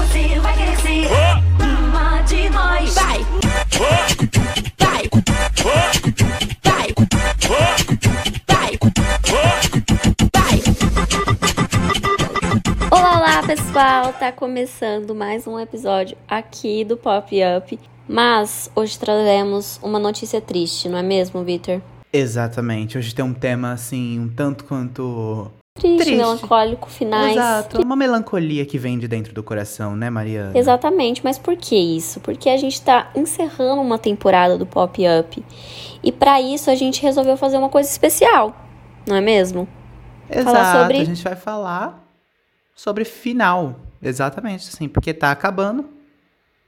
você vai crescer. Uma de nós. Vai. Vai. Vai. Vai. Vai. Olá, olá pessoal! Tá começando mais um episódio aqui do Pop Up. Mas hoje traremos uma notícia triste, não é mesmo, Victor? Exatamente. Hoje tem um tema assim, um tanto quanto. Triste, Triste. melancólico, finais. Exato. Uma melancolia que vem de dentro do coração, né, Mariana? Exatamente, mas por que isso? Porque a gente tá encerrando uma temporada do Pop Up. E pra isso a gente resolveu fazer uma coisa especial, não é mesmo? Exato. falar sobre- A gente vai falar sobre final. Exatamente, assim, porque tá acabando.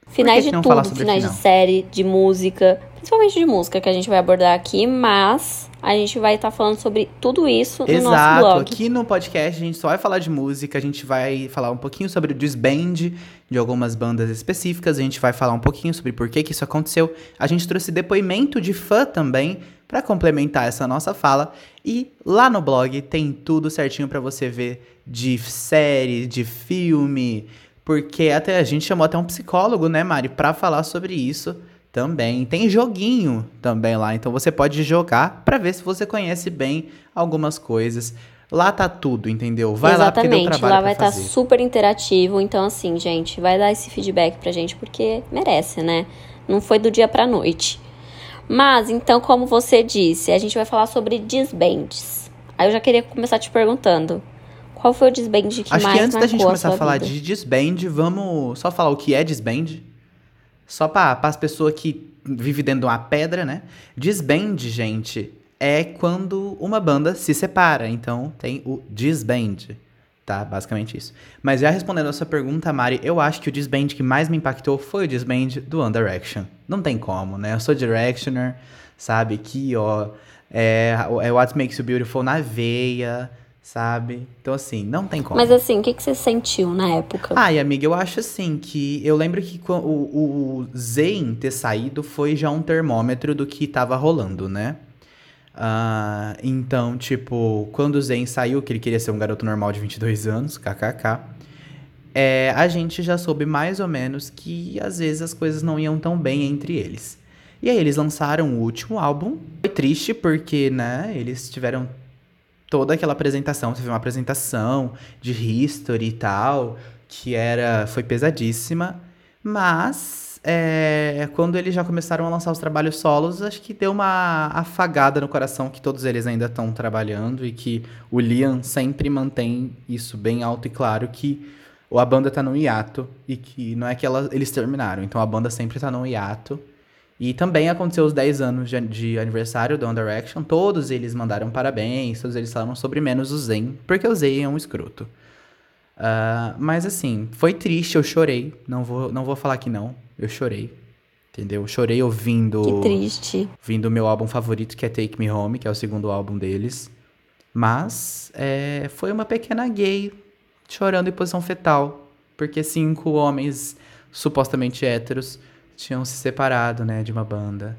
Finais de tudo, finais final? de série, de música, principalmente de música que a gente vai abordar aqui, mas a gente vai estar falando sobre tudo isso no nosso Exato. blog. Aqui no podcast a gente só vai falar de música, a gente vai falar um pouquinho sobre o disband de algumas bandas específicas, a gente vai falar um pouquinho sobre por que, que isso aconteceu. A gente trouxe depoimento de fã também para complementar essa nossa fala. E lá no blog tem tudo certinho para você ver de série, de filme, porque até a gente chamou até um psicólogo, né, Mari, para falar sobre isso também. Tem joguinho também lá, então você pode jogar para ver se você conhece bem algumas coisas. Lá tá tudo, entendeu? Vai lá porque deu Exatamente, lá vai estar fazer. super interativo, então assim, gente, vai dar esse feedback pra gente porque merece, né? Não foi do dia pra noite. Mas então, como você disse, a gente vai falar sobre disbands. Aí eu já queria começar te perguntando, qual foi o disband que Acho mais que antes da gente começar a falar vida? de disband, vamos só falar o que é disband. Só para as pessoas que vivem dentro de uma pedra, né? Disband, gente, é quando uma banda se separa. Então tem o disband, tá? Basicamente isso. Mas já respondendo a sua pergunta, Mari, eu acho que o disband que mais me impactou foi o disband do One Direction. Não tem como, né? Eu sou Directioner, sabe? Que, ó, é, é What Makes You Beautiful na veia, sabe? Então, assim, não tem como. Mas assim, o que, que você sentiu na época? Ai, amiga, eu acho assim que. Eu lembro que o, o Zayn ter saído foi já um termômetro do que tava rolando, né? Ah, então, tipo, quando o Zayn saiu, que ele queria ser um garoto normal de 22 anos, kkk, é, a gente já soube mais ou menos que às vezes as coisas não iam tão bem entre eles. E aí eles lançaram o último álbum. Foi triste porque, né, eles tiveram toda aquela apresentação, teve uma apresentação de history e tal, que era foi pesadíssima, mas é, quando eles já começaram a lançar os trabalhos solos, acho que deu uma afagada no coração que todos eles ainda estão trabalhando e que o Liam sempre mantém isso bem alto e claro que a banda tá no hiato e que não é que ela- eles terminaram, então a banda sempre tá no hiato. E também aconteceu os 10 anos de, de aniversário do One Direction. Todos eles mandaram parabéns, todos eles falaram sobre menos o Zayn, porque o Zayn é um escroto. Ah, mas assim, foi triste, eu chorei. Não vou, não vou falar que não. Eu chorei. Entendeu? Eu chorei ouvindo, Que triste. ouvindo o meu álbum favorito, que é Take Me Home, que é o segundo álbum deles. Mas é, foi uma pequena gay chorando em posição fetal. Porque cinco homens supostamente héteros tinham se separado, né, de uma banda.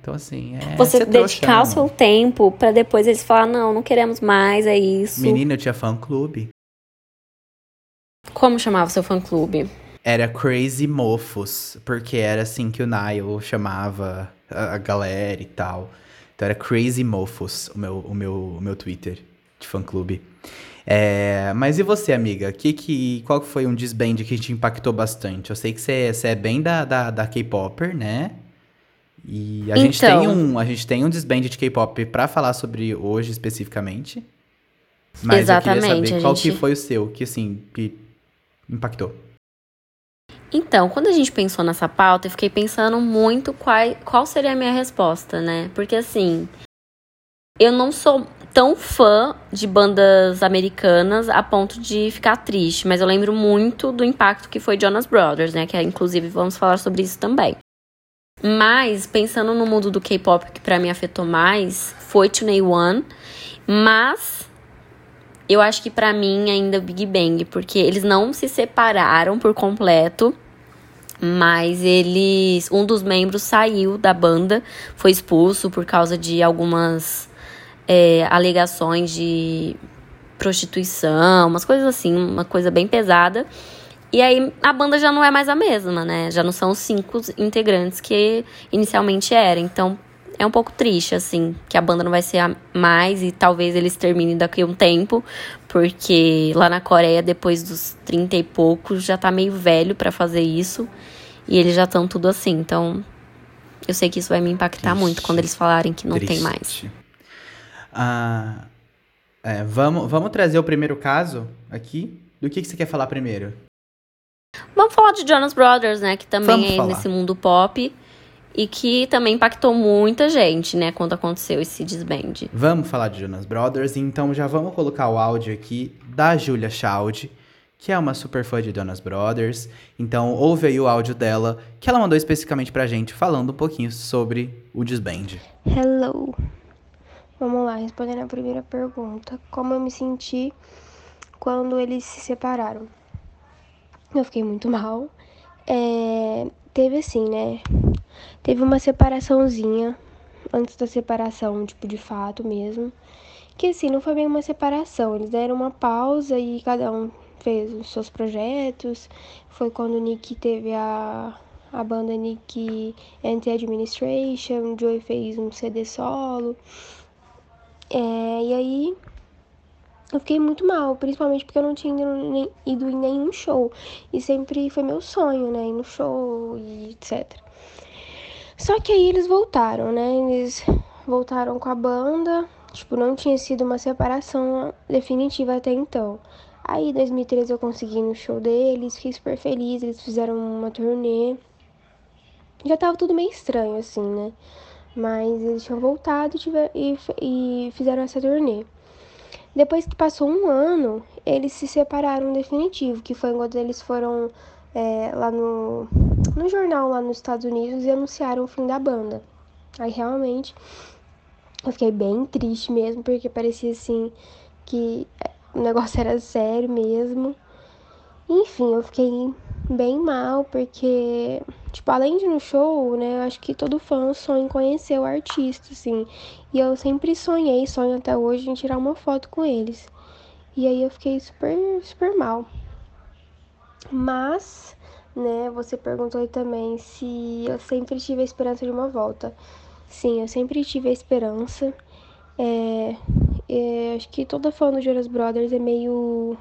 Então, assim, é. Você dedicar o seu tempo pra depois eles falar não, não queremos mais, é isso. Menina, eu tinha fã-clube. Como chamava o seu fã-clube? Era Crazy Mofos, porque era assim que o Nile chamava a, a galera e tal. Então era Crazy Mofos, o meu, o meu, o meu Twitter de fã-clube. É, mas e você, amiga? Que, que, qual foi um disband que te impactou bastante? Eu sei que você, você é bem da, da, da K-Popper, né? E a, gente Então. tem um, a gente tem um disband de K-pop pra falar sobre hoje especificamente. Mas eu Exatamente, queria saber qual gente- que foi o seu, que assim, que impactou. Então, quando a gente pensou nessa pauta, eu fiquei pensando muito qual, qual seria a minha resposta, né? Porque assim, eu não sou tão fã de bandas americanas a ponto de ficar triste, mas eu lembro muito do impacto que foi Jonas Brothers, né? Que inclusive vamos falar sobre isso também. Mas pensando no mundo do K-pop que pra mim afetou mais, foi Tune One, mas eu acho que pra mim ainda o Big Bang, porque eles não se separaram por completo, mas eles, um dos membros saiu da banda, foi expulso por causa de algumas é, alegações de prostituição, umas coisas assim, uma coisa bem pesada. E aí a banda já não é mais a mesma, né? Já não são os cinco integrantes que inicialmente era. Então é um pouco triste, assim, que a banda não vai ser a mais e talvez eles terminem daqui a um tempo, porque lá na Coreia, depois dos 30 e poucos, já tá meio velho para fazer isso e eles já estão tudo assim. Então eu sei que isso vai me impactar Triste. muito quando eles falarem que não tem Triste. mais. Ah, é, vamos, vamos trazer o primeiro caso aqui. Do que, que você quer falar primeiro? Vamos falar de Jonas Brothers, né? Que também Vamos é falar. nesse mundo pop. E que também impactou muita gente, né? Quando aconteceu esse desband. Vamos falar de Jonas Brothers, então já vamos colocar o áudio aqui da Julia Child, que é uma super fã de Jonas Brothers. Então ouve aí o áudio dela, que ela mandou especificamente pra gente, falando um pouquinho sobre o desband. Hello. Vamos lá, respondendo a primeira pergunta. Como eu me senti quando eles se separaram? Eu fiquei muito mal. É, teve assim, né? Teve uma separaçãozinha antes da separação, tipo, de fato mesmo. Que assim, não foi bem uma separação. Eles deram uma pausa e cada um fez os seus projetos. Foi quando o Nick teve a, a banda Nick Anti-Administration, o Joey fez um CD solo. É, e aí eu fiquei muito mal, principalmente porque eu não tinha ido, em nenhum show. E sempre foi meu sonho, né? Ir no show e etc. Só que aí eles voltaram, né? Eles voltaram com a banda. Tipo, não tinha sido uma separação definitiva até então. Aí, em 2013, eu consegui no show deles, fiquei super feliz. Eles fizeram uma turnê. Já tava tudo meio estranho, assim, né? Mas eles tinham voltado e, e fizeram essa turnê. Depois que passou um ano, eles se separaram definitivo, que foi quando eles foram é, lá no, no jornal lá nos Estados Unidos e anunciaram o fim da banda. Aí realmente eu fiquei bem triste mesmo, porque parecia assim que é, o negócio era sério mesmo. Enfim, eu fiquei bem mal, porque, tipo, além de no show, né, eu acho que todo fã sonha em conhecer o artista, assim. E eu sempre sonhei, sonho até hoje, em tirar uma foto com eles. E aí eu fiquei super, super mal. Mas, né, você perguntou aí também se eu sempre tive a esperança de uma volta. Sim, eu sempre tive a esperança. É, é, acho que toda fã do Jonas Brothers é meio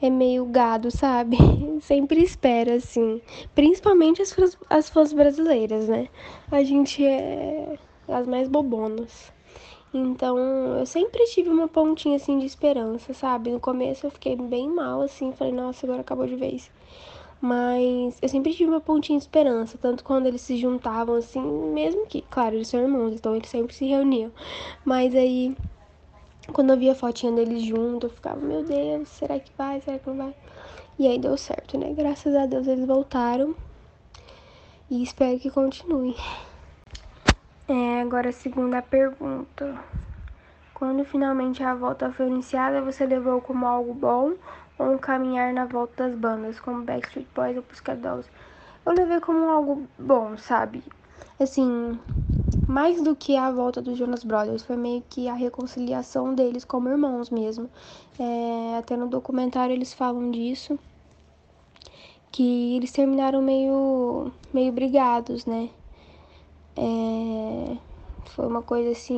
é meio gado, sabe? Sempre espera, assim. Principalmente as fãs, as fãs brasileiras, né? A gente é as mais bobonas. Então, eu sempre tive uma pontinha, assim, de esperança, sabe? No começo eu fiquei bem mal, assim. Falei, nossa, agora acabou de vez. Mas eu sempre tive uma pontinha de esperança. Tanto quando eles se juntavam, assim, mesmo que... Claro, eles são irmãos, então eles sempre se reuniam. Mas aí... Quando eu via a fotinha deles juntos, eu ficava, meu Deus, será que vai? Será que não vai? E aí deu certo, né? Graças a Deus eles voltaram. E espero que continue. É, agora a segunda pergunta. Quando finalmente a volta foi iniciada, você levou como algo bom ou um caminhar na volta das bandas, como Backstreet Boys ou Pussycat? Eu levei como algo bom, sabe? Assim, mais do que a volta dos Jonas Brothers, foi meio que a reconciliação deles como irmãos mesmo. É, até no documentário eles falam disso, que eles terminaram meio, meio brigados, né? É, foi uma coisa assim,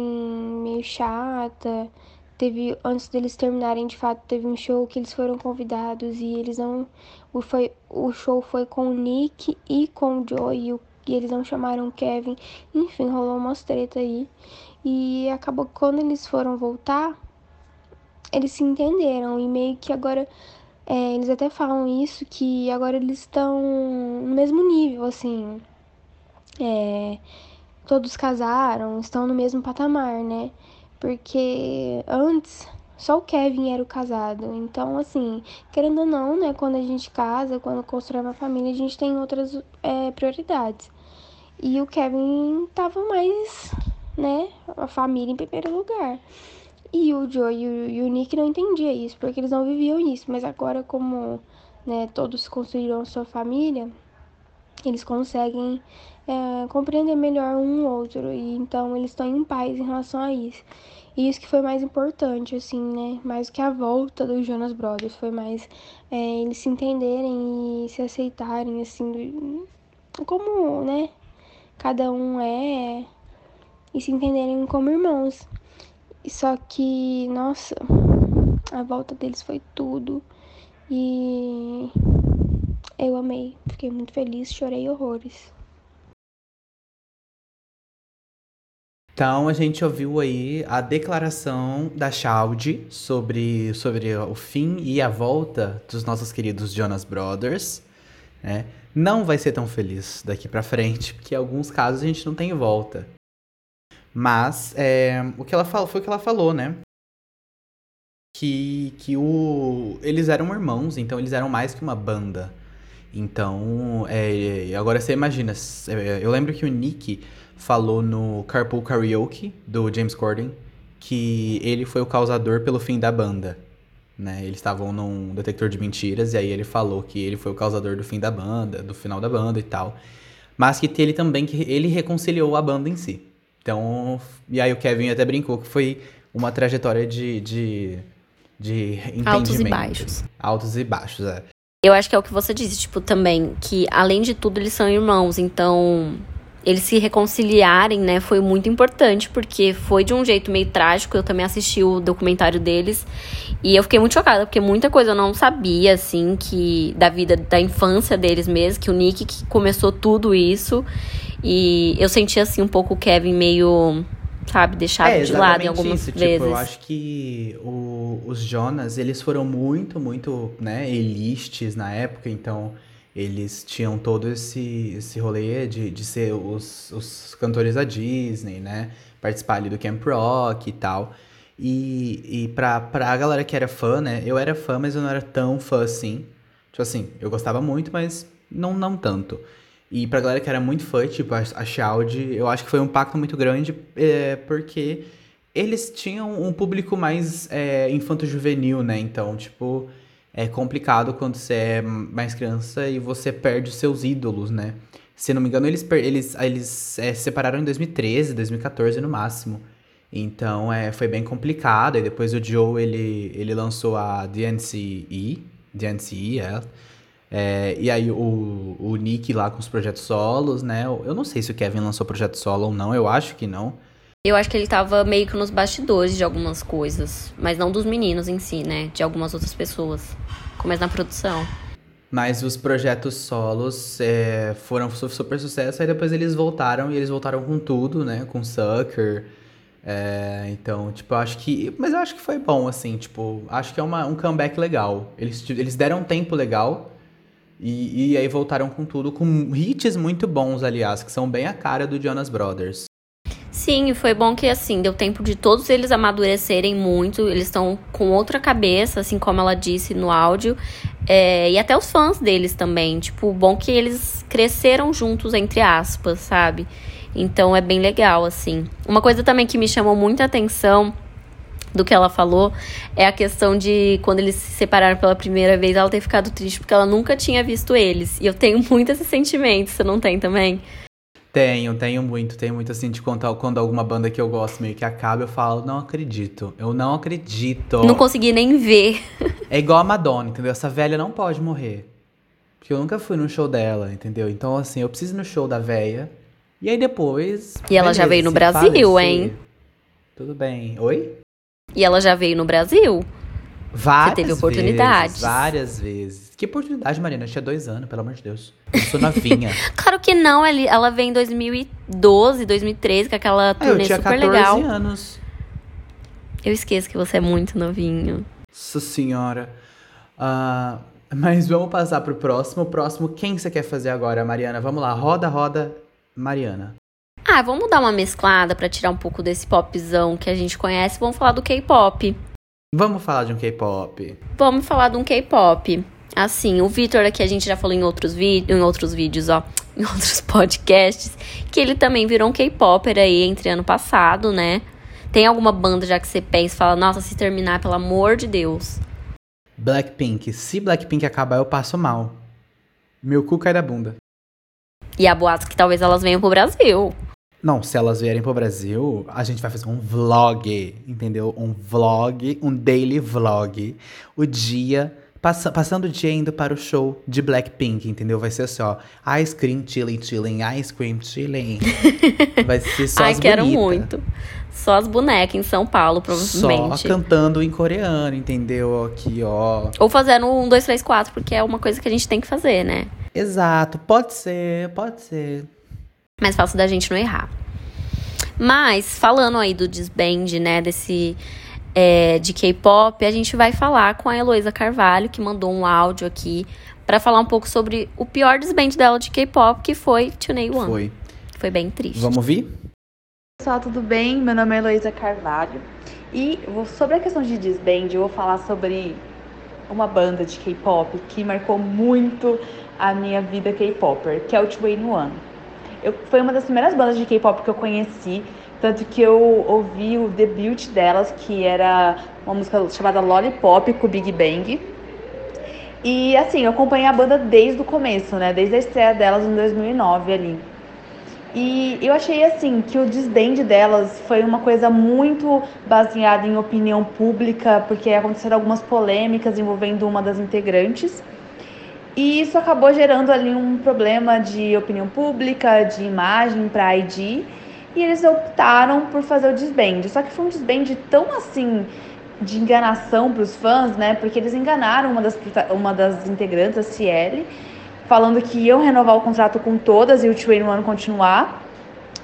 meio chata. Teve, antes deles terminarem, de fato, teve um show que eles foram convidados e eles não. O, foi, o show foi com o Nick e com o Joey e, o, e eles não chamaram o Kevin. Enfim, rolou umas treta aí. E acabou que quando eles foram voltar, eles se entenderam e meio que agora. é, eles até falam isso, que agora eles estão no mesmo nível, assim. É, todos casaram, estão no mesmo patamar, né? Porque antes só o Kevin era o casado. Então, assim, querendo ou não, né? Quando a gente casa, quando constrói uma família, a gente tem outras é, prioridades. E o Kevin tava mais, né? A família em primeiro lugar. E o Joe e o, Nick não entendiam isso, porque eles não viviam isso. Mas agora, como né, todos construíram sua família, eles conseguem é, compreender melhor um outro e então eles estão em paz em relação a isso. E isso que foi mais importante, assim, né? Mais que a volta dos Jonas Brothers. Foi mais é, eles se entenderem e se aceitarem, assim, como, né? Cada um é. E se entenderem como irmãos. Só que, nossa, a volta deles foi tudo. E eu amei. Fiquei muito feliz, chorei horrores. Então a gente ouviu aí a declaração da Shaudi sobre, sobre o fim e a volta dos nossos queridos Jonas Brothers. Né? Não vai ser tão feliz daqui pra frente, porque em alguns casos a gente não tem volta. Mas é, o que ela falou foi o que ela falou, né? Que, que o, eles eram irmãos, então eles eram mais que uma banda. Então, é, agora você imagina, é, eu lembro que o Nick falou no Carpool Karaoke do James Corden que ele foi o causador pelo fim da banda. Né? Eles estavam num detector de mentiras e aí ele falou que ele foi o causador do fim da banda, do final da banda e tal. Mas que ele também que ele reconciliou a banda em si. Então, e aí o Kevin até brincou que foi uma trajetória de, de, de entendimento. Altos e baixos. Altos e baixos, é. Eu acho que é o que você disse, tipo, também, que além de tudo eles são irmãos, então eles se reconciliarem, né, foi muito importante, porque foi de um jeito meio trágico. Eu também assisti o documentário deles e eu fiquei muito chocada, porque muita coisa eu não sabia, assim, que da vida, da infância deles mesmo, que o Nick que começou tudo isso. E eu senti, assim, um pouco o Kevin meio, sabe, deixado é, de lado em algumas isso. vezes. Tipo, eu acho que o, os Jonas, eles foram muito, muito, né, elistes na época, então eles tinham todo esse, esse rolê de, de ser os, os cantores da Disney, né? Participar ali do Camp Rock e tal. E, e pra, pra galera que era fã, né? Eu era fã, mas eu não era tão fã assim. Tipo assim, eu gostava muito, mas não, não tanto. E pra galera que era muito fã, tipo, a, a Shaud, eu acho que foi um impacto muito grande, é, porque eles tinham um público mais é, infanto-juvenil, né? Então, tipo, é complicado quando você é mais criança e você perde os seus ídolos, né? Se não me engano, eles, eles, eles é, se separaram em 2013, 2014 no máximo. Então é, foi bem complicado. E depois o Joe ele, ele lançou a DNCE, DNCE, é. é e aí o, o Nick lá com os projetos solos, né? Eu não sei se o Kevin lançou projeto solo ou não, eu acho que não. Eu acho que ele tava meio que nos bastidores de algumas coisas, mas não dos meninos em si, né? De algumas outras pessoas, como na produção. Mas os projetos solos é, foram super sucesso, aí depois eles voltaram e eles voltaram com tudo, né? Com Sucker. É, então, tipo, eu acho que. Mas eu acho que foi bom, assim, tipo, acho que é uma, um comeback legal. Eles, eles deram um tempo legal e, e aí voltaram com tudo, com hits muito bons, aliás, que são bem a cara do Jonas Brothers. Sim, foi bom que assim, deu tempo de todos eles amadurecerem muito. Eles estão com outra cabeça, assim como ela disse no áudio. É, e até os fãs deles também. Tipo, bom que eles cresceram juntos, entre aspas, sabe? Então é bem legal, assim. Uma coisa também que me chamou muita atenção do que ela falou é a questão de quando eles se separaram pela primeira vez, ela ter ficado triste porque ela nunca tinha visto eles. E eu tenho muito esse sentimento, você não tem também? Tenho, tenho muito, tenho muito assim de contar quando alguma banda que eu gosto meio que acaba, eu falo, não acredito, eu não acredito. Não consegui nem ver. É igual a Madonna, entendeu? Essa velha não pode morrer. Porque eu nunca fui no show dela, entendeu? Então, assim, eu preciso ir no show da velha. E aí depois. E ela beleza, já veio no Brasil, falecer, hein? Tudo bem. Oi? E ela já veio no Brasil? Várias teve oportunidades. Vezes, várias vezes. Que oportunidade, Marina? Eu tinha dois anos, pelo amor de Deus. Eu sou novinha. Claro que não, ela veio em 2012, 2013, com aquela Ah, eu turnê tinha super 14 legal. anos. Eu esqueço que você é muito novinho. Nossa senhora. Ah, mas vamos passar pro próximo. O próximo, quem você quer fazer agora, Mariana? Vamos lá, roda, roda, Mariana. Ah, vamos dar uma mesclada pra tirar um pouco desse popzão que a gente conhece. Vamos falar do K-pop. Vamos falar de um K-pop. Vamos falar de um K-pop. Assim, o Victor aqui a gente já falou em outros, vi em outros vídeos, ó, em outros podcasts, que ele também virou um K-popper aí entre ano passado, né? Tem alguma banda já que você pensa e fala, nossa, se terminar, pelo amor de Deus. Blackpink. Se Blackpink acabar, eu passo mal. Meu cu cai da bunda. E há boatos que talvez elas venham pro Brasil. Não, se elas vierem pro Brasil, a gente vai fazer um vlog, entendeu? Um vlog, um daily vlog. O dia, passa, passando o dia indo para o show de Blackpink, entendeu? Vai ser assim, ó. Ice cream chilling, chilling, ice cream chilling. vai ser só Ai, as quero bonita. muito. Só as bonecas em São Paulo, Só provavelmente. cantando em coreano, entendeu? Aqui, ó. Ou fazendo um, dois, três, quatro, porque é uma coisa que a gente tem que fazer, né? Exato, pode ser, pode ser. Mais fácil da gente não errar. Mas, falando aí do disband, né, desse é, de K-pop, a gente vai falar com a Heloísa Carvalho, que mandou um áudio aqui pra falar um pouco sobre o pior disband dela de K-pop, que foi Tune One. Foi. Foi bem triste. Vamos ouvir? Pessoal, tudo bem? Meu nome é Heloísa Carvalho e vou- sobre a questão de disband, eu vou falar sobre uma banda de K-pop que marcou muito a minha vida K-popper, que é o 2NE1. Eu, foi uma das primeiras bandas de K-pop que eu conheci, tanto que eu ouvi o debut delas, que era uma música chamada Lollipop com o Big Bang. E assim, eu acompanhei a banda desde o começo, né? Desde a estreia delas em 2009 ali. E eu achei assim que o desdém delas foi uma coisa muito baseada em opinião pública, porque aconteceram algumas polêmicas envolvendo uma das integrantes. E isso acabou gerando ali um problema de opinião pública, de imagem para a ID, e eles optaram por fazer o desband. Só que foi um desband tão assim de enganação para os fãs, né? Porque eles enganaram uma das, uma das integrantes, a Ciele, falando que iam renovar o contrato com todas e o 2NE1 continuar.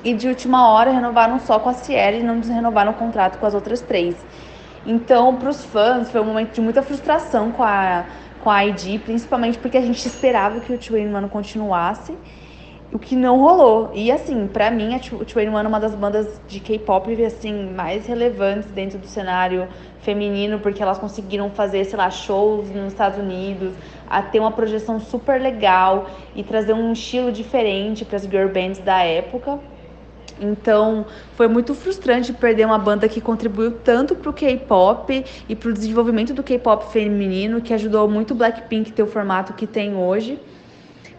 E de última hora renovaram só com a Ciele e não renovaram o contrato com as outras três. Então, para os fãs, foi um momento de muita frustração com a, com a ID, principalmente porque a gente esperava que o 2NE1 continuasse, o que não rolou. E assim, para mim, a 2NE1 é uma das bandas de K-pop assim, mais relevantes dentro do cenário feminino, porque elas conseguiram fazer, sei lá, shows nos Estados Unidos, a ter uma projeção super legal e trazer um estilo diferente para as girl bands da época. Então, foi muito frustrante perder uma banda que contribuiu tanto pro K-pop e pro desenvolvimento do K-pop feminino, que ajudou muito o Blackpink ter o formato que tem hoje.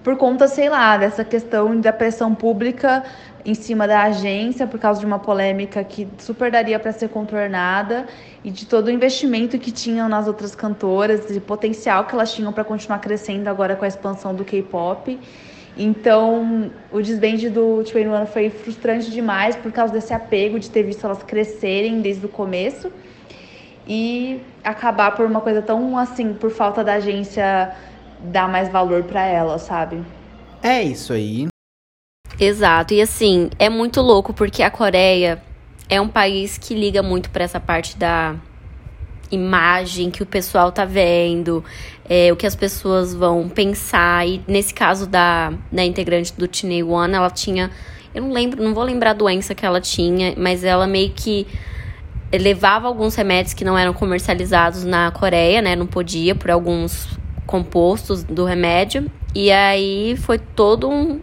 Por conta, sei lá, dessa questão da pressão pública em cima da agência, por causa de uma polêmica que super daria para ser contornada, e de todo o investimento que tinham nas outras cantoras, de potencial que elas tinham para continuar crescendo agora com a expansão do K-pop. Então, o desband do 2NE1 foi frustrante demais por causa desse apego de ter visto elas crescerem desde o começo e acabar por uma coisa tão assim, por falta da agência dar mais valor para elas, sabe? É isso aí. Exato. E assim, é muito louco porque a Coreia é um país que liga muito pra essa parte da imagem que o pessoal tá vendo, é, o que as pessoas vão pensar. E nesse caso da, da integrante do Tine One, ela tinha. Eu não lembro, não vou lembrar a doença que ela tinha, mas ela meio que levava alguns remédios que não eram comercializados na Coreia, né? Não podia, por alguns compostos do remédio. E aí foi todo um,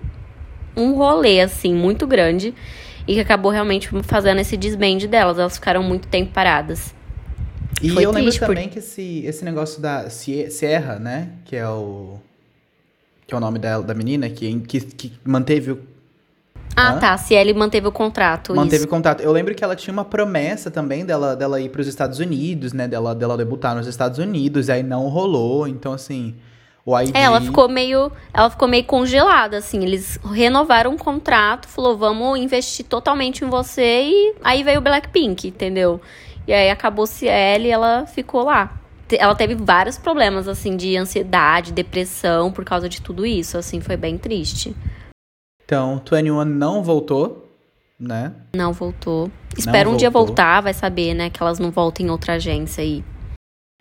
um rolê, assim, muito grande. E que acabou realmente fazendo esse desband delas. Elas ficaram muito tempo paradas. E Foi eu lembro por- também que esse, esse negócio da Sie- Sierra, né? Que é o. Que é o nome dela, da menina, que, que, que manteve o. Ah, Hã? tá. Se manteve o contrato. Manteve isso. o contato. Eu lembro que ela tinha uma promessa também dela, dela ir pros Estados Unidos, né? Dela, dela debutar nos Estados Unidos, aí não rolou. Então, assim. O ID. É, ela ficou meio. Ela ficou meio congelada, assim. Eles renovaram o contrato, falou, vamos investir totalmente em você. E aí veio o Blackpink, entendeu? E aí acabou Ciel e ela ficou lá. Ela teve vários problemas, assim, de ansiedade, depressão, por causa de tudo isso, assim, foi bem triste. Então, 21 não voltou, né? Não voltou. Espero um dia voltou. voltar, vai saber, né? Que elas não voltem em outra agência aí.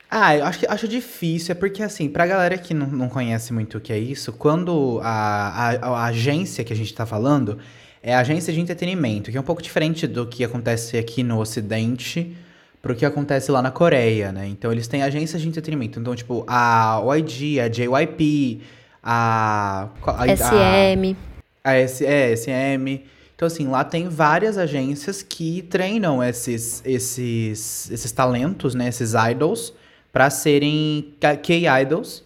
Ah, eu acho, acho difícil, é porque assim, pra galera que não, não conhece muito o que é isso, quando a, a, a agência que a gente tá falando é a agência de entretenimento, que é um pouco diferente do que acontece aqui no Ocidente pro que acontece lá na Coreia, né? Então eles têm agências de entretenimento. Então, tipo, a YG, a JYP, a. a- a- SM. a S, é, SM. Então, assim, lá tem várias agências que treinam esses, esses, esses talentos, né? Esses idols, pra serem K-idols.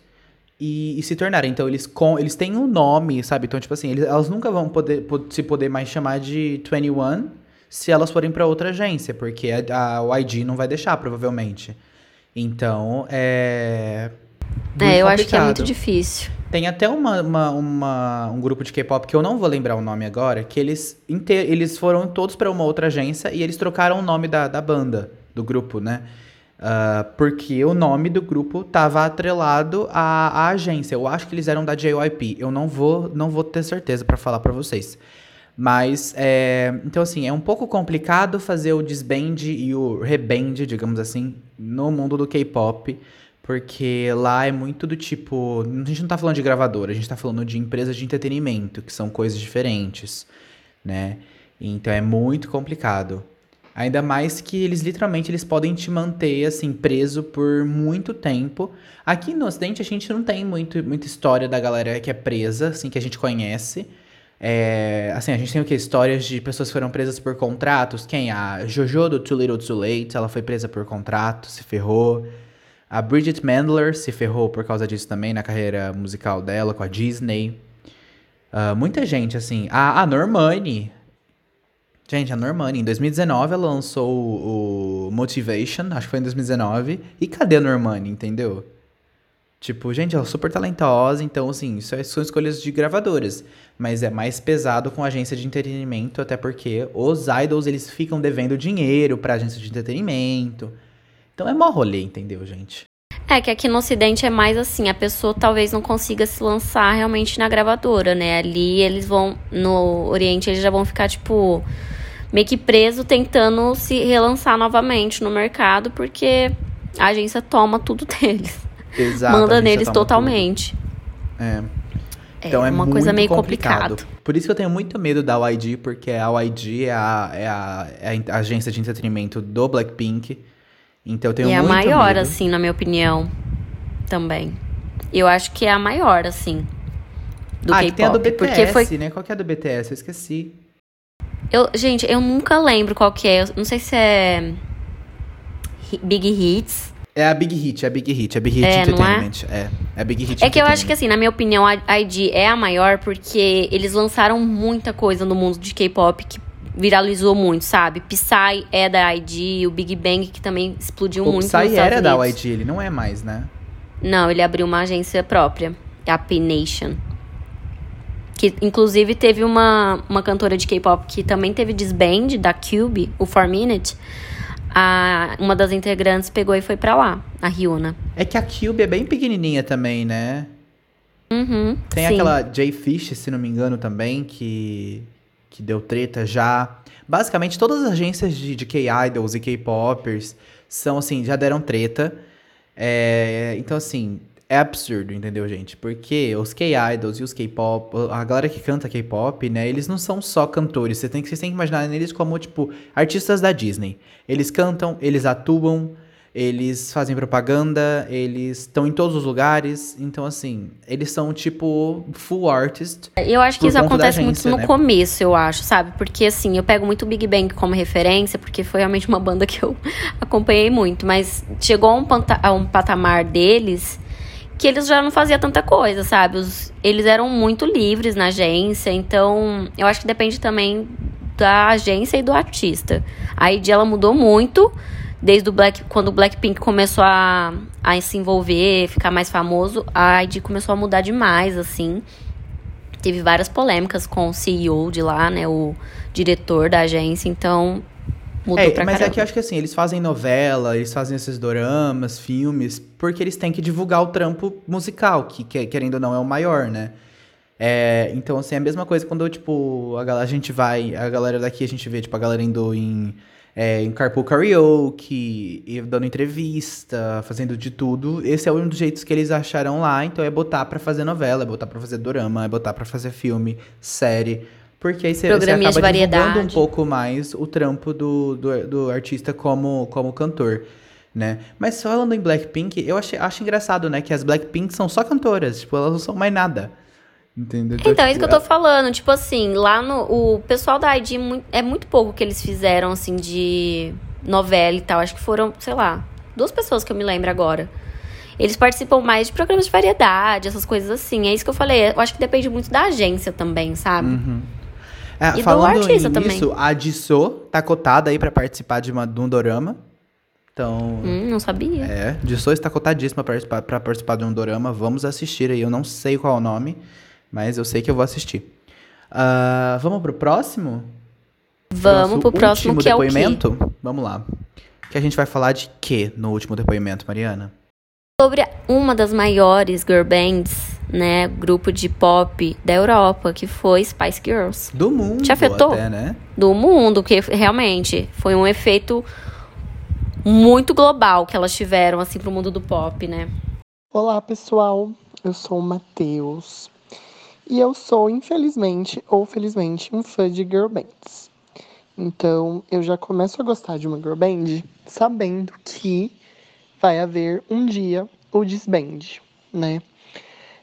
e, e se tornarem. Então, eles, com, eles têm um nome, sabe? Então, tipo assim, eles, elas nunca vão poder, po- se poder mais chamar de 21 se elas forem pra outra agência, porque a, a, o ID não vai deixar, provavelmente. Então, é. muito É, eu acho que é complicado. muito difícil. Tem até uma, uma- uma- um grupo de K-pop que eu não vou lembrar o nome agora, que eles, eles foram todos pra uma outra agência e eles trocaram o nome da, da banda, do grupo, né? Ah, porque o nome do grupo tava atrelado à, à agência. Eu acho que eles eram da JYP. Eu não vou, não vou ter certeza pra falar pra vocês. Mas, é, então assim, é um pouco complicado fazer o disband e o reband, digamos assim, no mundo do K-pop, porque lá é muito do tipo, a gente não tá falando de gravadora, a gente tá falando de empresas de entretenimento, que são coisas diferentes, né? Então é muito complicado. Ainda mais que eles literalmente eles podem te manter assim preso por muito tempo. Aqui no Ocidente a gente não tem muito, muita história da galera que é presa, assim, que a gente conhece. É, assim, a gente tem o que? Histórias de pessoas que foram presas por contratos. Quem? A Jojo do Too Little Too Late, ela foi presa por contrato, se ferrou. A Bridget Mandler se ferrou por causa disso também na carreira musical dela com a Disney. Ah, muita gente, assim. A, a Normani. Gente, a Normani, em 2019 ela lançou o, o Motivation, acho que foi em 2019. E cadê a Normani, entendeu? Tipo, gente, ela é super talentosa, então, assim, isso é- são escolhas de gravadoras. Mas é mais pesado com a agência de entretenimento, até porque os idols, eles ficam devendo dinheiro pra agência de entretenimento. Então é mó rolê, entendeu, gente? É que aqui no Ocidente é mais assim, a pessoa talvez não consiga se lançar realmente na gravadora, né? Ali eles vão, no Oriente, eles já vão ficar, tipo, meio que preso tentando se relançar novamente no mercado, porque a agência toma tudo deles. Exato. Manda gente neles toma totalmente. É. É Então é, uma muito coisa meio complicado. complicado. Por isso que eu tenho muito medo da YG, porque a YG é a, é a, é a agência de entretenimento do Blackpink. Então eu tenho E é a muito maior, medo. assim, na minha opinião, também. Eu acho que é a maior, assim, do ah, que tem a do K-pop. BTS, Porque foi né? Qual que é a do BTS? Eu esqueci. Eu, gente, eu nunca lembro qual que é. Eu não sei se é Big Hits. É a Big Hit, é a Big Hit, é a Big Hit É, é? Entertainment. É, é a Big Hit É que eu acho que assim, na minha opinião, a ID é a maior porque eles lançaram muita coisa no mundo de K-pop que viralizou muito, sabe? Psy é da ID, o Big Bang que também explodiu O muito nos Psy Estados era da Unidos. YG, ele não é mais, né? Não, ele abriu uma agência própria, a P-Nation. Que inclusive teve uma, uma cantora de K-pop que também teve disband da Cube, o 4 Minute. A, uma das integrantes pegou e foi pra lá, a Ryuna. É que a Cube é bem pequenininha também, né? Uhum, Tem sim. aquela Jay Fish, se não me engano, também, que, que deu treta já. Basicamente, todas as agências de, de K-Idols e K-Popers são, assim, já deram treta. É, então, assim, é absurdo, entendeu, gente? Porque os K-Idols e os K-Pop, a galera que canta K-Pop, né, eles não são só cantores. Você tem que, vocês têm que imaginar eles como, tipo, artistas da Disney. Eles cantam, eles atuam, eles fazem propaganda, eles estão em todos os lugares. Então, assim, eles são, tipo, full artist. Eu acho que isso acontece agência, muito no né? começo, eu acho, sabe? Porque assim, eu pego muito o Big Bang como referência, porque foi realmente uma banda que eu acompanhei muito. Mas chegou a um, a um patamar deles que eles já não faziam tanta coisa, sabe? Os- eles eram muito livres na agência, então eu acho que depende também da agência e do artista. A ID ela mudou muito desde o Black, quando o Blackpink começou a, a se envolver, ficar mais famoso, a ID começou a mudar demais, assim. Teve várias polêmicas com o CEO de lá, né? O diretor da agência, então mudou É, pra mas caramba. é que eu acho que assim, eles fazem novela, eles fazem esses doramas, filmes, porque eles têm que divulgar o trampo musical, que que- querendo ou não é o maior, né? É, então, assim, é a mesma coisa quando, tipo, a, galera, a gente vai, a galera daqui, a gente vê, tipo, a galera indo em, é, em carpool karaoke, e dando entrevista, fazendo de tudo. Esse é um dos jeitos que eles acharam lá, então é botar pra fazer novela, é botar pra fazer dorama, é botar pra fazer filme, série. Porque aí você, você acaba de divulgando um variedade. pouco mais o trampo do, do, do artista como, como cantor, né? Mas falando em Blackpink, eu achei, acho engraçado, né? Que as Blackpink são só cantoras, tipo, elas não são mais nada. Entendeu? Então, é isso que eu tô tipo, falando. Tipo assim, lá no. O pessoal da ID é muito pouco que eles fizeram, assim, de novela e tal. Acho que foram, sei lá, duas pessoas que eu me lembro agora. Eles participam mais de programas de variedade, essas coisas assim. É isso que eu falei. Eu acho que depende muito da agência também, sabe? Uhum. É, E do falando artista nisso, a Dissô tá cotada aí pra participar de, uma, de um dorama. Então, Hum, não sabia. é, Dissô está cotadíssima pra participar, pra participar de um dorama. Vamos assistir aí. Eu não sei qual é o nome, mas eu sei que eu vou assistir. Ah, vamos pro próximo? Vamos Nosso pro próximo, que é o quê? depoimento? Vamos lá. Que a gente vai falar de quê no último depoimento, Mariana? Sobre uma das maiores girl bands, né? Grupo de pop da Europa, que foi Spice Girls. Do mundo Te afetou? até, né? do mundo, que realmente foi um efeito muito global que elas tiveram, assim, pro mundo do pop, né? Olá, pessoal. Eu sou o Matheus. E eu sou, infelizmente ou felizmente, um fã de girl bands. Então, eu já começo a gostar de uma girl band sabendo que vai haver um dia o disband, né?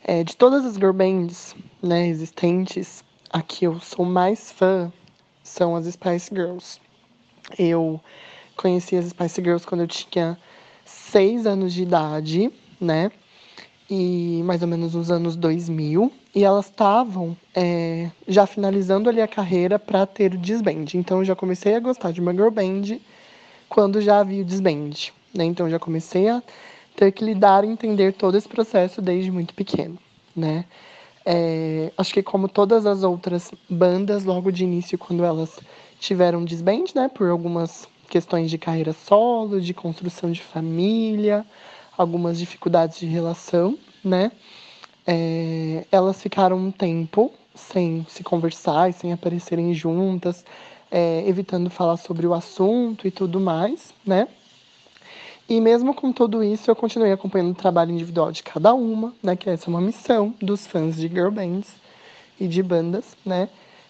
É, de todas as girl bands né, existentes, a que eu sou mais fã são as Spice Girls. Eu conheci as Spice Girls quando eu tinha seis anos de idade, né? E mais ou menos nos anos 2000. E elas estavam é, já finalizando ali a carreira para ter o disband. Então eu já comecei a gostar de uma girl band quando já havia o disband. Né? Então eu já comecei a ter que lidar e entender todo esse processo desde muito pequeno, né? É, acho que como todas as outras bandas, logo de início, quando elas tiveram disband, né, por algumas questões de carreira solo, de construção de família, algumas dificuldades de relação, né, é, elas ficaram um tempo sem se conversar e sem aparecerem juntas, é, evitando falar sobre o assunto e tudo mais, né. E mesmo com tudo isso, eu continuei acompanhando o trabalho individual de cada uma, né? Que essa é uma missão dos fãs de girl bands e de bandas, né?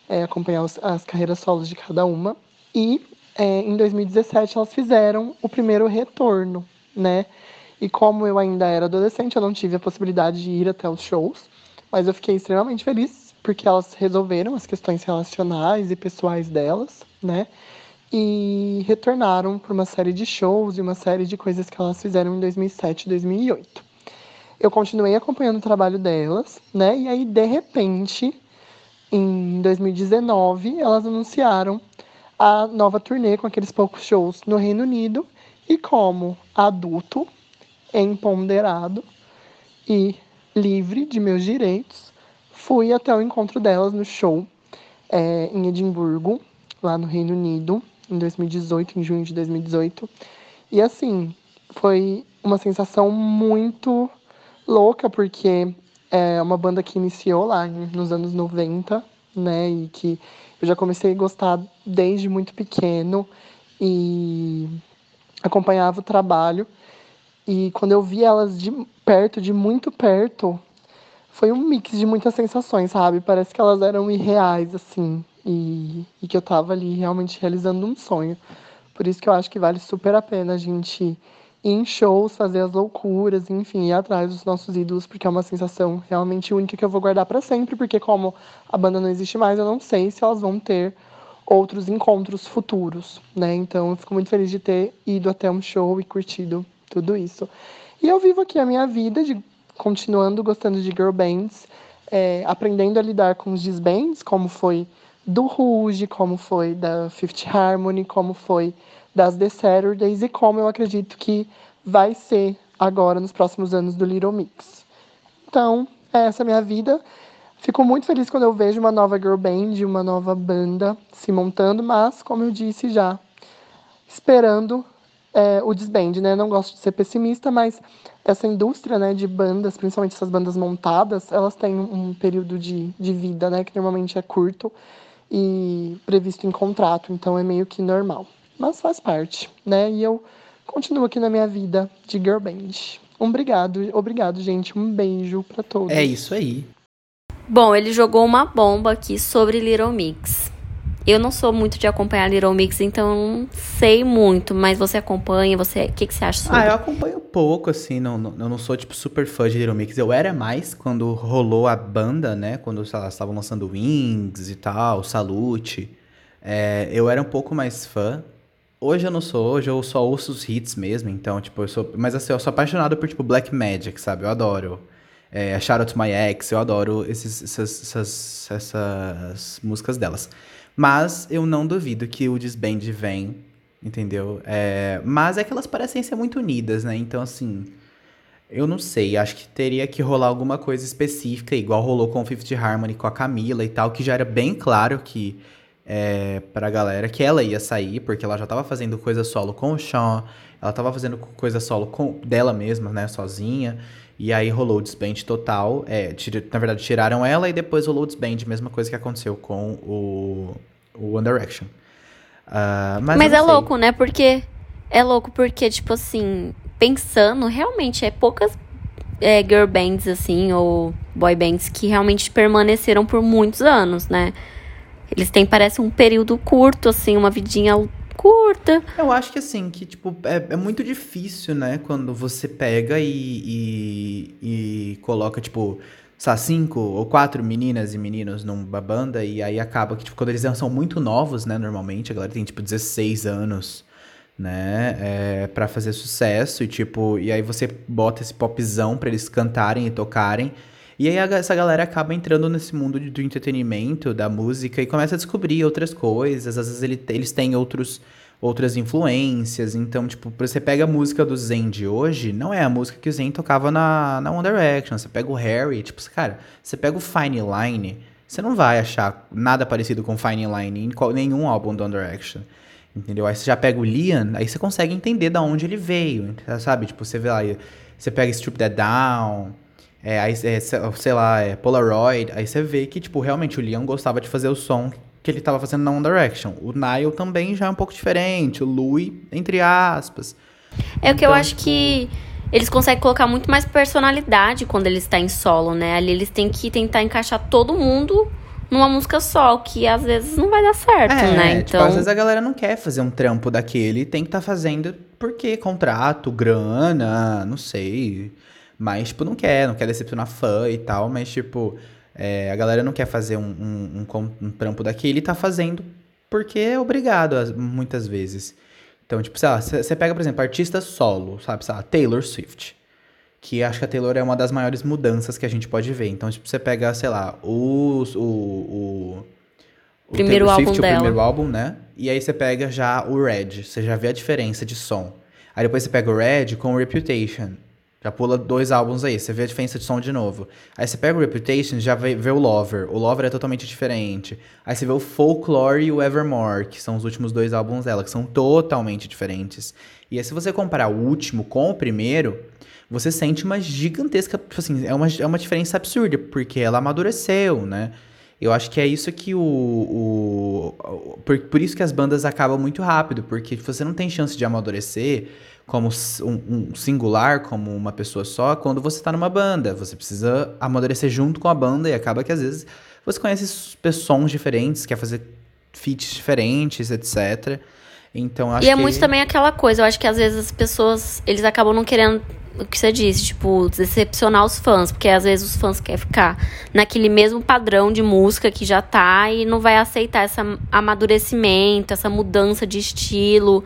É acompanhar os, as carreiras solos de cada uma. E é, em 2017 elas fizeram o primeiro retorno, né? E como eu ainda era adolescente, eu não tive a possibilidade de ir até os shows, mas eu fiquei extremamente feliz porque elas resolveram as questões relacionais e pessoais delas, né? E retornaram para uma série de shows e uma série de coisas que elas fizeram em 2007 e 2008. Eu continuei acompanhando o trabalho delas, né? E aí, de repente, em 2019, elas anunciaram a nova turnê com aqueles poucos shows no Reino Unido. E como adulto, empoderado e livre de meus direitos, fui até o encontro delas no show é, em Edimburgo, lá no Reino Unido, em 2018, em junho de 2018. E assim, foi uma sensação muito louca, porque é uma banda que iniciou lá nos anos 90, né? E que eu já comecei a gostar desde muito pequeno e acompanhava o trabalho. E quando eu vi elas de perto, de muito perto, foi um mix de muitas sensações, sabe? Parece que elas eram irreais, assim e, e, que eu tava ali realmente realizando um sonho. Por isso que eu acho que vale super a pena a gente ir em shows, fazer as loucuras, enfim, ir atrás dos nossos ídolos, porque é uma sensação realmente única que eu vou guardar para sempre, porque como a banda não existe mais, eu não sei se elas vão ter outros encontros futuros, né? Então eu fico muito feliz de ter ido até um show e curtido tudo isso. E eu vivo aqui a minha vida de continuando gostando de girl bands, é, aprendendo a lidar com os disbands, como foi do Rouge, como foi da Fifth Harmony, como foi das The Saturdays e como eu acredito que vai ser agora nos próximos anos do Little Mix. Então, essa é a minha vida. Fico muito feliz quando eu vejo uma nova girl band, uma nova banda se montando, mas, como eu disse já, esperando é, o disband, né? Não gosto de ser pessimista, mas essa indústria né, de bandas, principalmente essas bandas montadas, elas têm um período de, de vida, né? Que normalmente é curto e previsto em contrato, então é meio que normal. Mas faz parte, né? E eu continuo aqui na minha vida de girl band. Um obrigado, obrigado, gente. Um beijo para todos. É isso aí. Bom, ele jogou uma bomba aqui sobre Little Mix. Eu não sou muito de acompanhar Little Mix, então eu não sei muito, mas você acompanha, você, o que, que você acha sobre? Ah, eu acompanho pouco, assim, não, não, eu não sou, tipo, super fã de Little Mix. Eu era mais quando rolou a banda, né, quando sei lá, elas estavam lançando Wings e tal, Salute. É, eu era um pouco mais fã, Hoje eu não sou, hoje eu só ouço os hits mesmo, então, tipo, eu sou. Mas assim, eu sou apaixonado por, tipo, Black Magic, sabe? Eu adoro. É, Shout Out to My Ex, eu adoro esses, essas, essas, essas músicas delas. Mas eu não duvido que o Disband vem, entendeu? É, mas é que elas parecem ser muito unidas, né? Então, assim. Eu não sei, acho que teria que rolar alguma coisa específica, igual rolou com o Fifth Harmony, com a Camila e tal, que já era bem claro que é, pra galera que ela ia sair, porque ela já tava fazendo coisa solo com o Sean, ela tava fazendo coisa solo com dela mesma, né, sozinha. E aí rolou o disband total. É, tira, na verdade, tiraram ela e depois rolou o disband, mesma coisa que aconteceu com o, o One Direction. Uh, mas Mas é sei. louco, né? Porque. É louco porque, tipo assim, pensando, realmente é poucas é, girl bands, assim, ou boy bands que realmente permaneceram por muitos anos, né? Eles têm, parece, um período curto, assim, uma vidinha curta. Eu acho que assim, que tipo, é, é muito difícil, né? Quando você pega e, e, e coloca, tipo, sei cinco ou quatro meninas e meninos numa banda, e aí acaba que, tipo, quando eles são muito novos, né? Normalmente, a galera tem, tipo, 16 anos, né? É, pra fazer sucesso, e tipo, e aí você bota esse popzão pra eles cantarem e tocarem. E aí essa galera acaba entrando nesse mundo do entretenimento, da música, e começa a descobrir outras coisas. Às vezes ele- eles têm outros, outras influências. Então, tipo, você pega a música do Zen de hoje, não é a música que o Zen tocava na, na One Direction. Você pega o Harry, tipo, cara, você pega o Fine Line, você não vai achar nada parecido com Fine Line em qual- nenhum álbum do One Direction. Entendeu? Aí você já pega o Liam, aí você consegue entender da onde ele veio, sabe? Tipo, você vê lá, você pega Strip That Down, é, aí, é, sei lá, é Polaroid, aí você vê que, tipo, realmente o Liam gostava de fazer o som que ele tava fazendo na One Direction. O Nile também já é um pouco diferente, o Louis, entre aspas. É o que eu Então, acho que eles conseguem colocar muito mais personalidade quando eles estão em solo, né? Ali eles têm que tentar encaixar todo mundo numa música só, que às vezes não vai dar certo, É, né? tipo, Então, às vezes a galera não quer fazer um trampo daquele, tem que estar fazendo porque contrato, grana, não sei. Mas, tipo, não quer, não quer decepcionar fã e tal, mas, tipo, é, a galera não quer fazer um, um, um um trampo daquele e tá fazendo porque é obrigado, as- muitas vezes. Então, tipo, sei lá, você pega, por exemplo, artista solo, sabe, sei lá, Taylor Swift. Que acho que a Taylor é uma das maiores mudanças que a gente pode ver. Então, tipo, você pega, sei lá, o. o, o o Primeiro Taylor álbum Swift, dela. o primeiro álbum, né? E aí você pega já o Red, você já vê a diferença de som. Aí depois você pega o Red com o Reputation. Já pula dois álbuns aí, você vê a diferença de som de novo. Aí você pega o Reputation já vê, vê o Lover. O Lover é totalmente diferente. Aí você vê o Folklore e o Evermore, que são os últimos dois álbuns dela, que são totalmente diferentes. E aí se você comparar o último com o primeiro, você sente uma gigantesca. Tipo assim, é uma, é uma diferença absurda, porque ela amadureceu, né? Eu acho que é isso que o. o, o- por, por isso que as bandas acabam muito rápido, porque você não tem chance de amadurecer como um, um singular, como uma pessoa só, quando você tá numa banda. Você precisa amadurecer junto com a banda e acaba que às vezes você conhece sons diferentes, quer fazer feats diferentes, etc. Então acho e é que. muito também aquela coisa, eu acho que às vezes as pessoas, eles acabam não querendo o que você disse, tipo, decepcionar os fãs, porque às vezes os fãs querem ficar naquele mesmo padrão de música que já tá e não vai aceitar esse amadurecimento, essa mudança de estilo.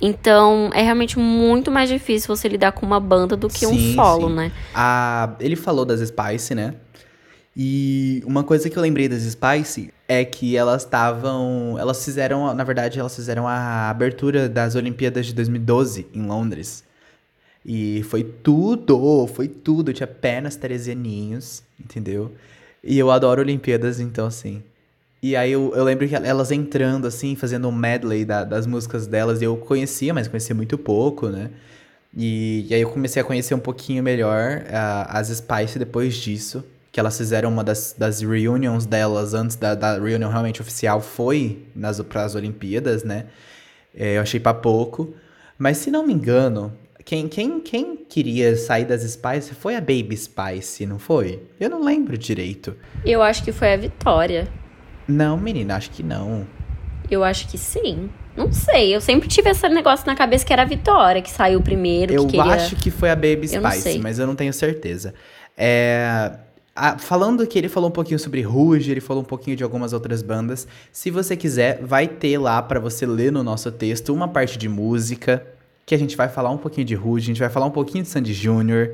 Então, é realmente muito mais difícil você lidar com uma banda do que um Sim, solo, sim. né? A- ele falou das Spice, né? E uma coisa que eu lembrei das Spice é que elas estavam. Elas fizeram, na verdade, elas fizeram a abertura das Olimpíadas de 2012 em Londres. E foi tudo, foi tudo. Tinha apenas 13 aninhos, entendeu? E eu adoro Olimpíadas, então assim. E aí eu, eu lembro que elas entrando, assim, fazendo um medley da- das músicas delas. E eu conhecia, mas conhecia muito pouco, né? E, e aí eu comecei a conhecer um pouquinho melhor ah, as Spice depois disso. Que elas fizeram uma das, das reunions delas antes da, da reunion realmente oficial foi nas pras Olimpíadas, né? É, eu achei pra pouco. Mas se não me engano, quem, quem, quem queria sair das Spice foi a Baby Spice, não foi? Eu não lembro direito. Eu acho que foi a Vitória. Não, menina, acho que não. Eu acho que sim. Não sei, eu sempre tive esse negócio na cabeça que era a Vitória que saiu primeiro, Eu que queria... acho que foi a Baby Eu Spice, sei. mas eu não tenho certeza. É, a- falando que ele falou um pouquinho sobre Rouge, ele falou um pouquinho de algumas outras bandas. Se você quiser, vai ter lá pra você ler no nosso texto uma parte de música, que a gente vai falar um pouquinho de Rouge, a gente vai falar um pouquinho de Sandy Júnior.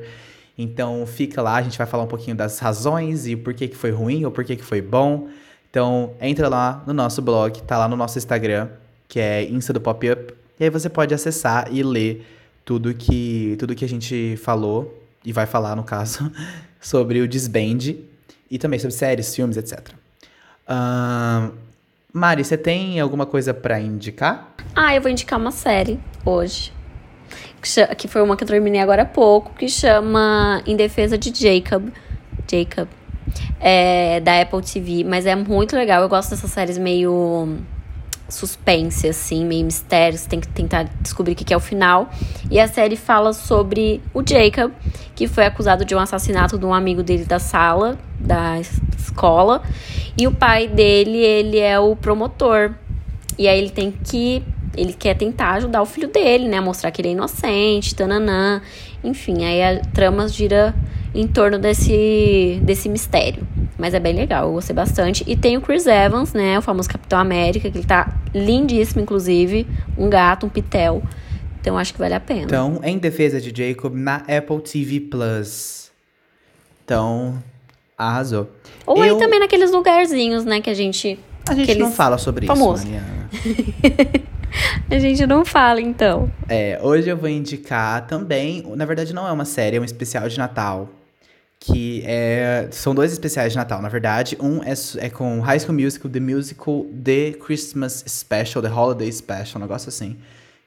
Então fica lá, a gente vai falar um pouquinho das razões e por que, que foi ruim ou por que, que foi bom. Então entra lá no nosso blog, tá lá no nosso Instagram, que é Insta do Pop Up. E aí você pode acessar e ler tudo que, tudo que a gente falou, e vai falar no caso, sobre o Disband e também sobre séries, filmes, etc. Ahn, Mari, você tem alguma coisa pra indicar? Ah, eu vou indicar uma série hoje. Que foi uma que eu terminei agora há pouco, que chama Em Defesa de Jacob. Jacob. É, da Apple TV. Mas é muito legal. Eu gosto dessas séries meio suspense, assim, meio mistério. Você tem que tentar descobrir o que é o final. E a série fala sobre o Jacob, que foi acusado de um assassinato de um amigo dele da sala, da es- escola. E o pai dele, ele é o promotor. E aí ele tem que. Ele quer tentar ajudar o filho dele, né? Mostrar que ele é inocente, tananã. Enfim, aí a trama gira em torno desse, desse mistério. Mas é bem legal, eu gostei bastante. E tem o Chris Evans, né? O famoso Capitão América, que ele tá lindíssimo, inclusive. Um gato, um pitel. Então acho que vale a pena. Então, Em Defesa de Jacob na Apple TV Plus. Então, arrasou. Ou aí eu- também naqueles lugarzinhos, né? Que a gente. A gente aqueles não fala sobre famoso. isso, Mariana. A gente não fala, então. É, hoje eu vou indicar também, na verdade não é uma série, é um especial de Natal. Que é. São dois especiais de Natal, na verdade. Um é, é com High School Musical, The Musical, The Christmas Special, The Holiday Special, um negócio assim.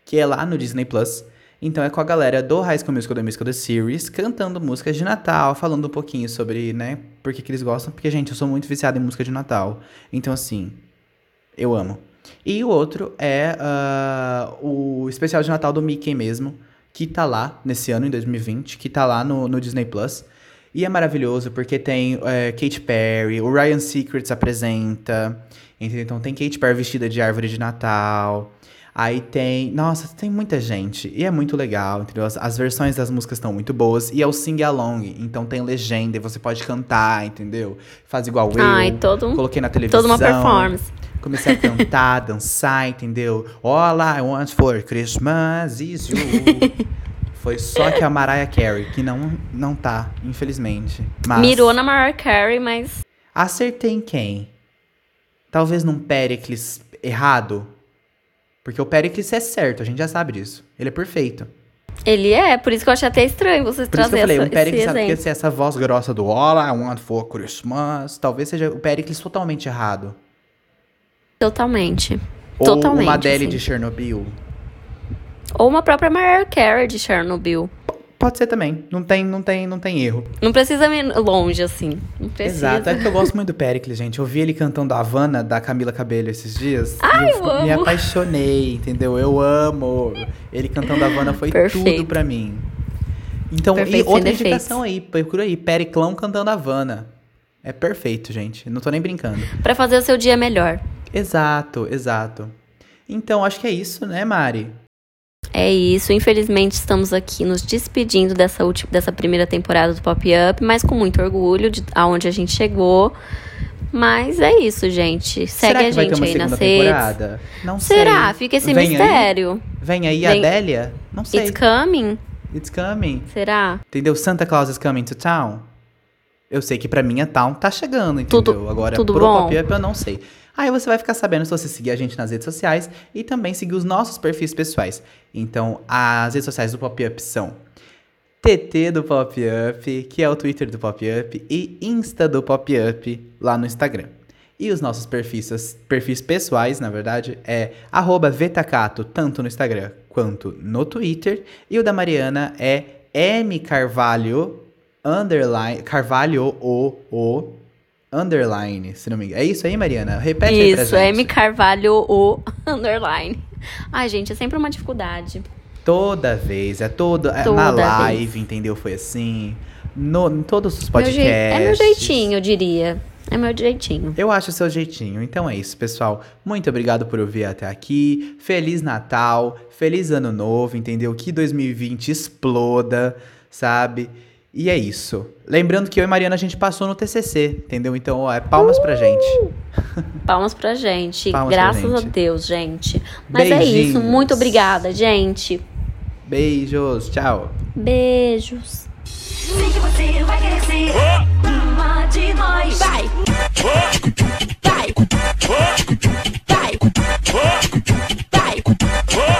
Que é lá no Disney Plus. Então é com a galera do High School Musical, The Musical, The Series, cantando músicas de Natal, falando um pouquinho sobre, né, por que, que eles gostam. Porque, gente, eu sou muito viciado em música de Natal. Então, assim, eu amo. E o outro é ah, o especial de Natal do Mickey mesmo, que tá lá nesse ano, em 2020, que tá lá no, no Disney Plus. E é maravilhoso porque tem é, Katy Perry, o Ryan Seacrest apresenta, entendeu? Então tem Katy Perry vestida de árvore de Natal. Aí tem. Nossa, tem muita gente. E é muito legal, entendeu? As, as versões das músicas estão muito boas. E é o sing-along. Então tem legenda e você pode cantar, entendeu? Faz igual eu. Ai, todo um- Coloquei na televisão. Toda uma performance. Comecei a cantar, dançar, entendeu? All I want for Christmas is you. Foi só que a Mariah Carey, que não, não tá, infelizmente. Mas Mirou na Mariah Carey, mas. acertei em quem? Talvez num Pericles errado? Porque o Pericles é certo, a gente já sabe disso. Ele é perfeito. Ele é, por isso que eu achei até estranho vocês Por isso que eu trazerem falei, essa, um Pericles essa voz grossa do All I want for Christmas, talvez seja o Pericles totalmente errado. Totalmente. Ou Totalmente. uma Adele assim. de Chernobyl. Ou uma própria Mariah Carey de Chernobyl. Pode ser também. Não tem, não tem, não tem erro. Não precisa ir longe, assim. Não precisa. Exato. É que eu gosto muito do Pericles, gente. Eu vi ele cantando a Havana da Camila Cabello esses dias. Ai, e eu me amo. apaixonei, entendeu? Eu amo. Ele cantando a Havana foi Perfeito. tudo pra mim. Então, Perfeito, e outra indicação aí, procura aí, Periclão cantando Havana. É perfeito, gente. Não tô nem brincando. Pra fazer o seu dia melhor. Exato, exato. Então, acho que é isso, né, Mari? É isso. Infelizmente, estamos aqui nos despedindo dessa, última, dessa primeira temporada do Pop Up, mas com muito orgulho de aonde a gente chegou. Mas é isso, gente. Segue Será a gente aí nas segunda redes. temporada? Não sei. Será? Fica esse Vem aí? mistério. Vem aí a Vem- Adélia? Não sei. It's coming? It's coming. Será? Entendeu? Santa Claus is coming to town. Eu sei que pra mim a town tá chegando, entendeu? Tudo- Agora tudo pro bom? pop-up eu não sei. Aí você vai ficar sabendo se você seguir a gente nas redes sociais e também seguir os nossos perfis pessoais. Então, as redes sociais do Pop-Up são TT do Pop-Up, que é o Twitter do Pop-Up, e Insta do Pop-Up lá no Instagram. E os nossos perfis, perfis pessoais, na verdade, é Vetacato, tanto no Instagram quanto no Twitter. E o da Mariana é M Carvalho, underline, Carvalho, o, o, underline, se não me engano. É isso aí, Mariana? Repete aí pra Isso, é gente. M Carvalho o underline. Ai, gente, é sempre uma dificuldade. Toda vez, é toda, é Toda na vez. live, entendeu? Foi assim. No, em todos os Meu podcasts. jei- é meu jeitinho, eu diria. É meu jeitinho. Eu acho o seu jeitinho. Então é isso, pessoal. Muito obrigado por ouvir até aqui. Feliz Natal, feliz Ano Novo, entendeu? Que 2020 exploda, sabe? E é isso. Lembrando que eu e Mariana a gente passou no TCC, entendeu? Então, ó, é palmas uh! pra gente. Palmas pra gente. Palmas Graças pra gente. a Deus, gente. Mas Beijinhos. é isso. Muito obrigada, gente. Beijos. Tchau. Beijos. Sei que você vai querer ser uma de nós. Vai. Vai. Vai. Vai. Vai.